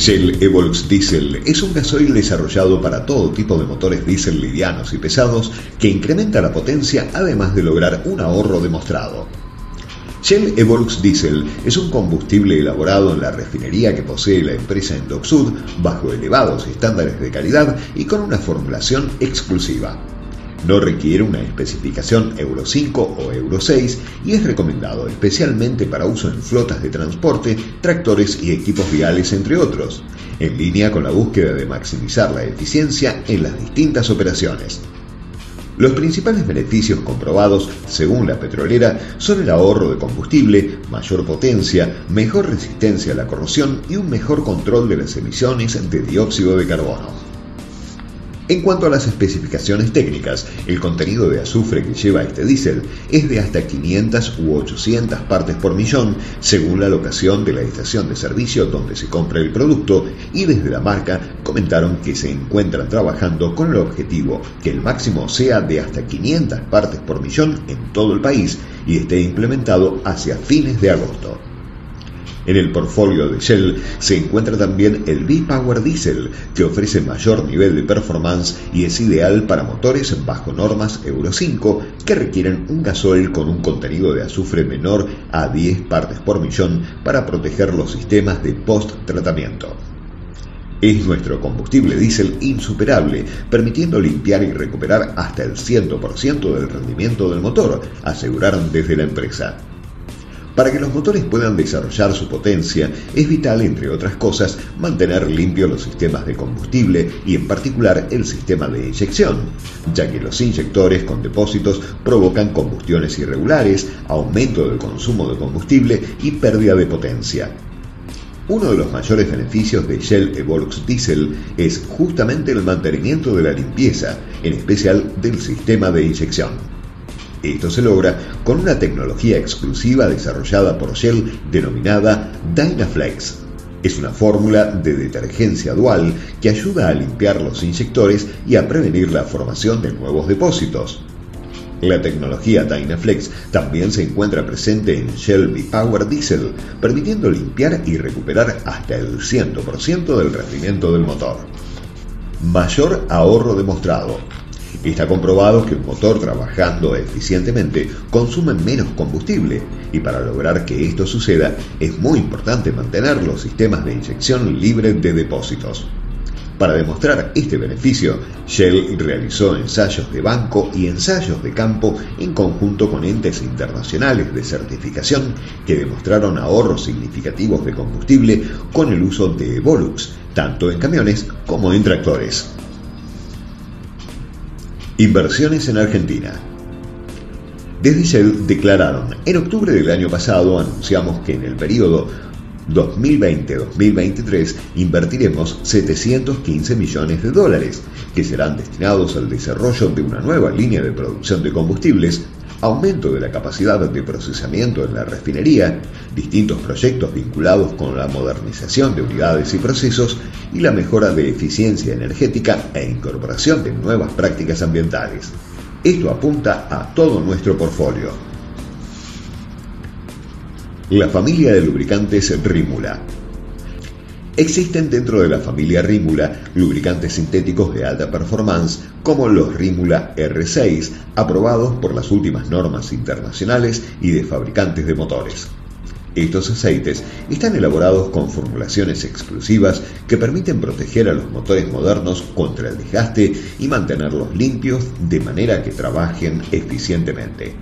Shell Evolux Diesel es un gasoil desarrollado para todo tipo de motores diésel livianos y pesados que incrementa la potencia además de lograr un ahorro demostrado. Shell Evolux Diesel es un combustible elaborado en la refinería que posee la empresa en Sud bajo elevados estándares de calidad y con una formulación exclusiva. No requiere una especificación Euro 5 o Euro 6 y es recomendado especialmente para uso en flotas de transporte, tractores y equipos viales, entre otros, en línea con la búsqueda de maximizar la eficiencia en las distintas operaciones. Los principales beneficios comprobados, según la petrolera, son el ahorro de combustible, mayor potencia, mejor resistencia a la corrosión y un mejor control de las emisiones de dióxido de carbono. En cuanto a las especificaciones técnicas, el contenido de azufre que lleva este diésel es de hasta 500 u 800 partes por millón, según la locación de la estación de servicio donde se compra el producto, y desde la marca comentaron que se encuentran trabajando con el objetivo que el máximo sea de hasta 500 partes por millón en todo el país y esté implementado hacia fines de agosto. En el portfolio de Shell se encuentra también el V-Power Diesel, que ofrece mayor nivel de performance y es ideal para motores bajo normas Euro 5 que requieren un gasoil con un contenido de azufre menor a 10 partes por millón para proteger los sistemas de post-tratamiento. Es nuestro combustible diésel insuperable, permitiendo limpiar y recuperar hasta el 100% del rendimiento del motor, aseguraron desde la empresa. Para que los motores puedan desarrollar su potencia, es vital, entre otras cosas, mantener limpios los sistemas de combustible y en particular el sistema de inyección, ya que los inyectores con depósitos provocan combustiones irregulares, aumento del consumo de combustible y pérdida de potencia. Uno de los mayores beneficios de Shell Evolux Diesel es justamente el mantenimiento de la limpieza, en especial del sistema de inyección. Esto se logra con una tecnología exclusiva desarrollada por Shell denominada Dynaflex. Es una fórmula de detergencia dual que ayuda a limpiar los inyectores y a prevenir la formación de nuevos depósitos. La tecnología Dynaflex también se encuentra presente en Shell V-Power Diesel, permitiendo limpiar y recuperar hasta el 100% del rendimiento del motor. Mayor ahorro demostrado. Está comprobado que un motor trabajando eficientemente consume menos combustible y para lograr que esto suceda es muy importante mantener los sistemas de inyección libres de depósitos. Para demostrar este beneficio, Shell realizó ensayos de banco y ensayos de campo en conjunto con entes internacionales de certificación que demostraron ahorros significativos de combustible con el uso de Volux, tanto en camiones como en tractores. Inversiones en Argentina. Desde Shell declararon, en octubre del año pasado anunciamos que en el periodo 2020-2023 invertiremos 715 millones de dólares, que serán destinados al desarrollo de una nueva línea de producción de combustibles aumento de la capacidad de procesamiento en la refinería, distintos proyectos vinculados con la modernización de unidades y procesos y la mejora de eficiencia energética e incorporación de nuevas prácticas ambientales. Esto apunta a todo nuestro portfolio. La familia de lubricantes Rímula Existen dentro de la familia Rímula lubricantes sintéticos de alta performance como los Rímula R6, aprobados por las últimas normas internacionales y de fabricantes de motores. Estos aceites están elaborados con formulaciones exclusivas que permiten proteger a los motores modernos contra el desgaste y mantenerlos limpios de manera que trabajen eficientemente.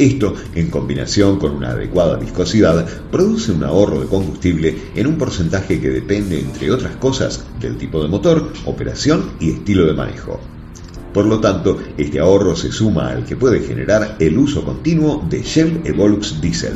Esto, en combinación con una adecuada viscosidad, produce un ahorro de combustible en un porcentaje que depende, entre otras cosas, del tipo de motor, operación y estilo de manejo. Por lo tanto, este ahorro se suma al que puede generar el uso continuo de Shell Evolux Diesel.